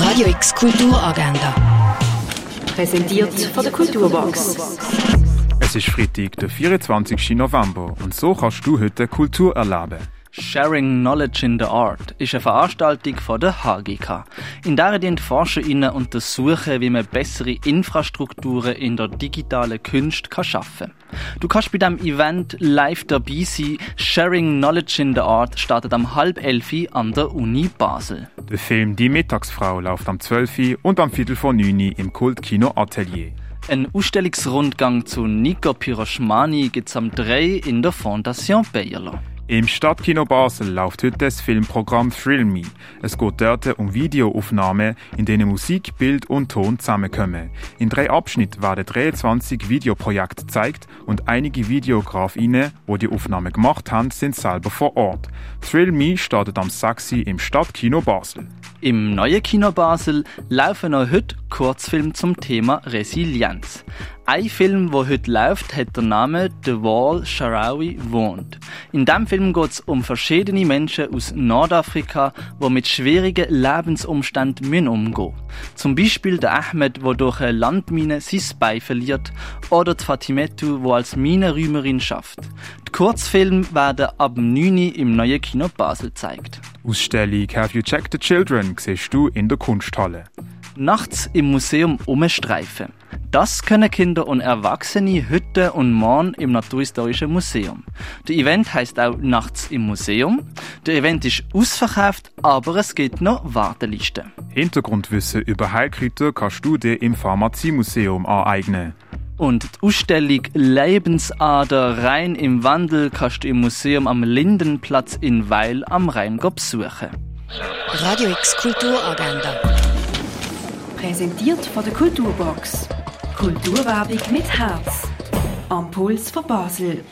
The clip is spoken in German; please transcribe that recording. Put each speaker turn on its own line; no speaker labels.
Radio X Kulturagenda.
Präsentiert von der Kulturbox.
Es ist Freitag, der 24. November und so kannst du heute Kultur erleben.
Sharing Knowledge in the Art ist eine Veranstaltung von der HGK. In der die ForscherInnen untersuchen, wie man bessere Infrastrukturen in der digitalen Kunst kann schaffen kann. Du kannst bei diesem Event live dabei sein. Sharing Knowledge in the Art startet am halb elf an der Uni Basel.
Der Film Die Mittagsfrau läuft am 12 und am Viertel vor 9 im Kultkino Atelier.
Ein Ausstellungsrundgang zu Nico Piroschmani gibt es am 3 in der Fondation Bayerlo.
Im Stadtkino Basel läuft heute das Filmprogramm Thrill Me. Es geht dort um Videoaufnahmen, in denen Musik, Bild und Ton zusammenkommen. In drei Abschnitten werden 23 Videoprojekte gezeigt und einige Videografinnen, die die Aufnahmen gemacht haben, sind selber vor Ort. Thrill Me startet am 6. im Stadtkino Basel.
Im neuen Kino Basel laufen auch heute Kurzfilme zum Thema Resilienz. Ein Film, der heute läuft, hat den Namen The Wall Sharawi wohnt. In diesem Film geht es um verschiedene Menschen aus Nordafrika, die mit schwierigen Lebensumständen umgehen müssen. Zum Beispiel der Ahmed, der durch eine Landmine sein Bein verliert, oder die Fatimetu, die als Minenräumerin schafft. Die Kurzfilme werden ab 9 Uhr im neuen Kino Basel gezeigt.
Ausstellung Have You Checked the Children siehst du in der Kunsthalle.
Nachts im Museum umstreifen. Das können Kinder und Erwachsene heute und morgen im Naturhistorischen Museum. Der Event heißt auch Nachts im Museum. Der Event ist ausverkauft, aber es gibt noch Wartelisten.
Hintergrundwissen über Heilkräuter kannst du dir im Pharmaziemuseum aneignen.
Und die Ausstellung Lebensader rein im Wandel kannst du im Museum am Lindenplatz in Weil am Rhein besuchen.
Radio X Kulturagenda.
Präsentiert von der Kulturbox. Kulturwerbung mit Herz. Am Puls von Basel.